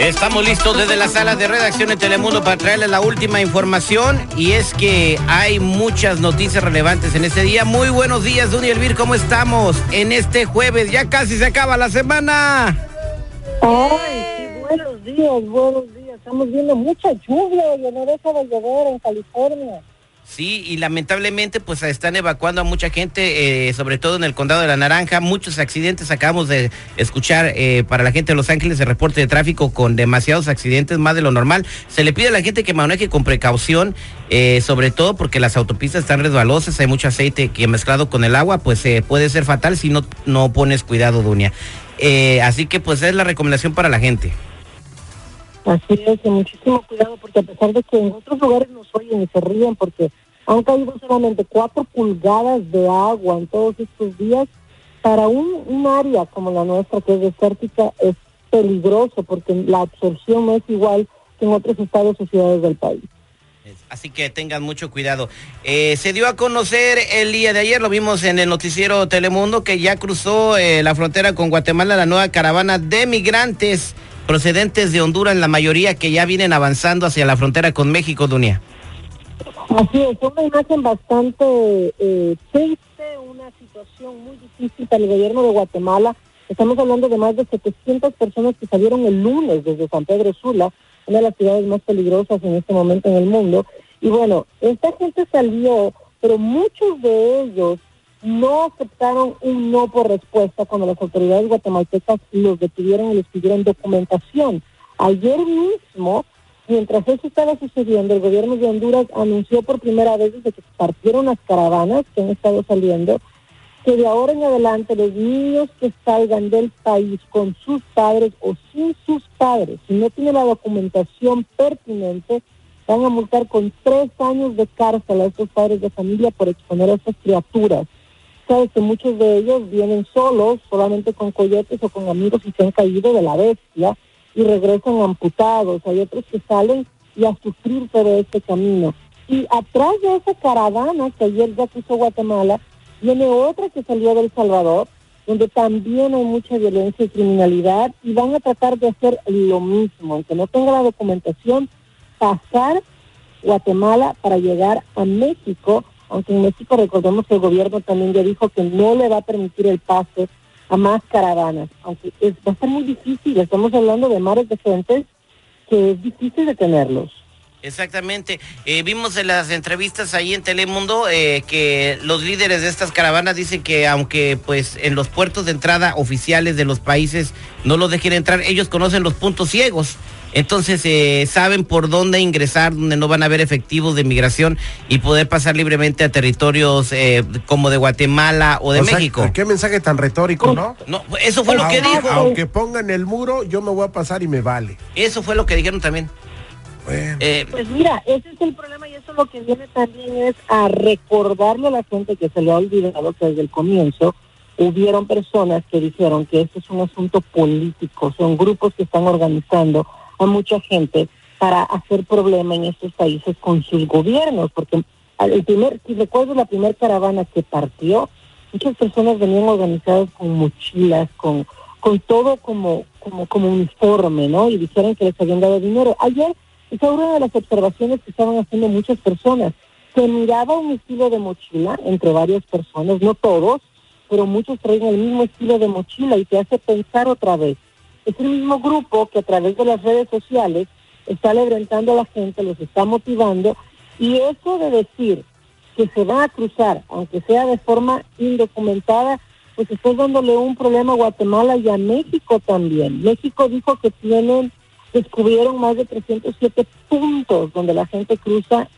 Estamos listos desde la sala de redacción de Telemundo para traerles la última información y es que hay muchas noticias relevantes en este día. Muy buenos días, Duny Elvir, ¿cómo estamos? En este jueves, ya casi se acaba la semana. Ay, buenos días, buenos días. Estamos viendo mucha lluvia y no deja de llover en California. Sí, y lamentablemente pues están evacuando a mucha gente, eh, sobre todo en el condado de la Naranja. Muchos accidentes acabamos de escuchar eh, para la gente de Los Ángeles el reporte de tráfico con demasiados accidentes, más de lo normal. Se le pide a la gente que maneje con precaución, eh, sobre todo porque las autopistas están resbalosas, hay mucho aceite que mezclado con el agua, pues puede ser fatal si no, no pones cuidado, Dunia. así que pues es la recomendación para la gente. Así es, muchísimo cuidado porque a pesar de que en otros lugares nos oyen y se ríen porque han caído solamente cuatro pulgadas de agua en todos estos días, para un, un área como la nuestra que es desértica es peligroso porque la absorción no es igual que en otros estados o ciudades del país. Así que tengan mucho cuidado. Eh, se dio a conocer el día de ayer, lo vimos en el noticiero Telemundo, que ya cruzó eh, la frontera con Guatemala la nueva caravana de migrantes procedentes de Honduras, la mayoría que ya vienen avanzando hacia la frontera con México, Dunia. Así es, una imagen bastante eh, triste, una situación muy difícil para el gobierno de Guatemala. Estamos hablando de más de 700 personas que salieron el lunes desde San Pedro Sula, una de las ciudades más peligrosas en este momento en el mundo. Y bueno, esta gente salió, pero muchos de ellos no aceptaron un no por respuesta cuando las autoridades guatemaltecas los detuvieron y les pidieron documentación. Ayer mismo, mientras eso estaba sucediendo, el gobierno de Honduras anunció por primera vez desde que partieron las caravanas que han estado saliendo, que de ahora en adelante los niños que salgan del país con sus padres o sin sus padres, si no tienen la documentación pertinente, van a multar con tres años de cárcel a estos padres de familia por exponer a estas criaturas sabes que muchos de ellos vienen solos, solamente con coyotes o con amigos y se han caído de la bestia y regresan amputados. Hay otros que salen y a sufrir todo este camino. Y atrás de esa caravana que ayer ya puso Guatemala, viene otra que salió del Salvador, donde también hay mucha violencia y criminalidad y van a tratar de hacer lo mismo, aunque no tenga la documentación, pasar Guatemala para llegar a México aunque en México recordemos que el gobierno también ya dijo que no le va a permitir el pase a más caravanas, aunque va a ser muy difícil, estamos hablando de mares de gente que es difícil detenerlos. Exactamente. Eh, vimos en las entrevistas ahí en Telemundo eh, que los líderes de estas caravanas dicen que aunque pues en los puertos de entrada oficiales de los países no los dejen entrar, ellos conocen los puntos ciegos. Entonces eh, saben por dónde ingresar, donde no van a haber efectivos de migración y poder pasar libremente a territorios como de Guatemala o de México. qué mensaje tan retórico, ¿no? No, eso fue lo que dijo. Aunque pongan el muro, yo me voy a pasar y me vale. Eso fue lo que dijeron también. Eh, pues mira, ese es el problema y eso lo que viene también es a recordarle a la gente que se le ha olvidado que desde el comienzo hubieron personas que dijeron que esto es un asunto político, son grupos que están organizando a mucha gente para hacer problema en estos países con sus gobiernos, porque el primer, si recuerdo la primera caravana que partió, muchas personas venían organizadas con mochilas, con, con todo como, como, como uniforme, ¿no? Y dijeron que les habían dado dinero. Ayer esa es una de las observaciones que estaban haciendo muchas personas. Se miraba un estilo de mochila entre varias personas, no todos, pero muchos traen el mismo estilo de mochila y te hace pensar otra vez. Es el mismo grupo que a través de las redes sociales está levantando a la gente, los está motivando y eso de decir que se va a cruzar, aunque sea de forma indocumentada, pues está dándole un problema a Guatemala y a México también. México dijo que tienen descubrieron más de 307 puntos donde la gente cruza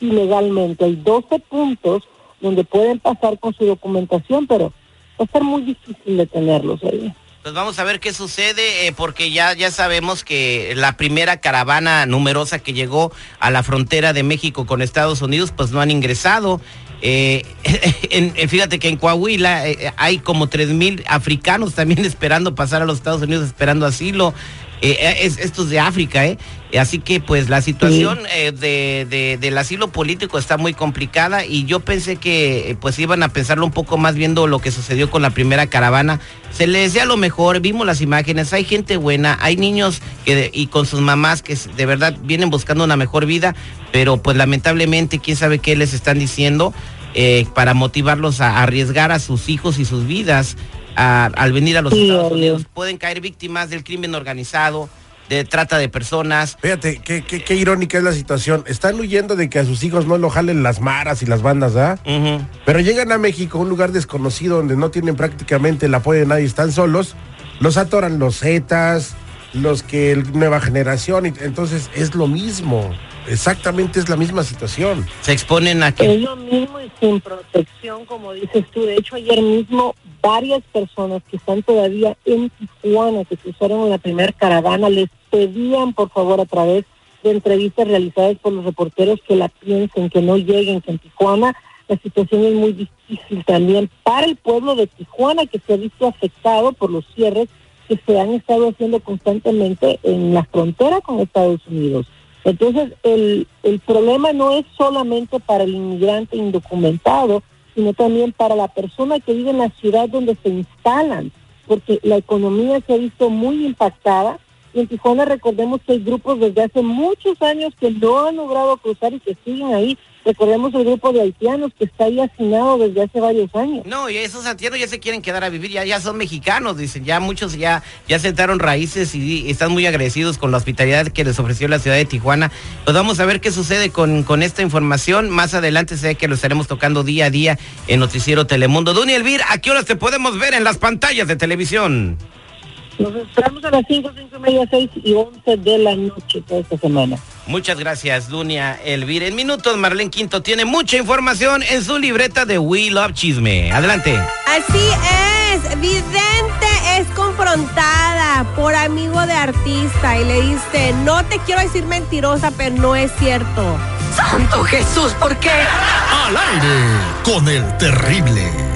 ilegalmente. Hay 12 puntos donde pueden pasar con su documentación, pero va a ser muy difícil detenerlos ahí. Pues vamos a ver qué sucede, eh, porque ya, ya sabemos que la primera caravana numerosa que llegó a la frontera de México con Estados Unidos, pues no han ingresado. Eh, en- fíjate que en Coahuila eh, hay como tres mil africanos también esperando pasar a los Estados Unidos, esperando asilo. Eh, eh, es, esto es de África, ¿eh? Así que pues la situación eh, de, de- del asilo político está muy complicada y yo pensé que eh, pues iban a pensarlo un poco más viendo lo que sucedió con la primera caravana. Se les decía lo mejor, vimos las imágenes, hay gente buena, hay niños que y con sus mamás que de verdad vienen buscando una mejor vida, pero pues lamentablemente quién sabe qué les están diciendo eh, para motivarlos a arriesgar a sus hijos y sus vidas a- al venir a los Sí, Estados obvio. Unidos. Pueden caer víctimas del crimen organizado, de trata de personas. Fíjate, qué, qué, qué irónica es la situación. Están huyendo de que a sus hijos no lo jalen las maras y las bandas, ¿ah? Pero llegan a México, un lugar desconocido donde no tienen prácticamente el apoyo de nadie, están solos, los atoran los Zetas, los que el nueva generación, y- entonces es lo mismo, exactamente es la misma situación. Se exponen a Es que... lo mismo y sin protección, como dices tú. De hecho, ayer mismo varias personas que están todavía en Tijuana, que cruzaron la primera caravana, les pedían, por favor, a través de entrevistas realizadas por los reporteros que la piensen, que no lleguen, que en Tijuana la situación es muy difícil también para el pueblo de Tijuana, que se ha visto afectado por los cierres que se han estado haciendo constantemente en la frontera con Estados Unidos. Entonces, el, el problema no es solamente para el inmigrante indocumentado, sino también para la persona que vive en la ciudad donde se instalan, porque la economía se ha visto muy impactada. En Tijuana recordemos que hay grupos desde hace muchos años que no han logrado cruzar y que siguen ahí. Recordemos el grupo de haitianos que está ahí hacinado desde hace varios años. No, y esos haitianos ya se quieren quedar a vivir, ya, ya son mexicanos, dicen, ya muchos ya, ya sentaron raíces y, están muy agradecidos con la hospitalidad que les ofreció la ciudad de Tijuana. Pues vamos a ver qué sucede con, con esta información. Más adelante sé que lo estaremos tocando día a día en Noticiero Telemundo. Duny Elvir, ¿a qué horas te podemos ver en las pantallas de televisión? Nos esperamos a las 5, 5 y media, 6 y 11 de la noche toda esta semana. Muchas gracias, Dunia Elvir. En minutos, Marlene Quinto tiene mucha información en su libreta de We Love Chisme. Adelante. Así es, Vidente es confrontada por amigo de artista y le dice, no te quiero decir mentirosa, pero no es cierto. ¡Santo Jesús! ¿Por qué? Al aire con el terrible.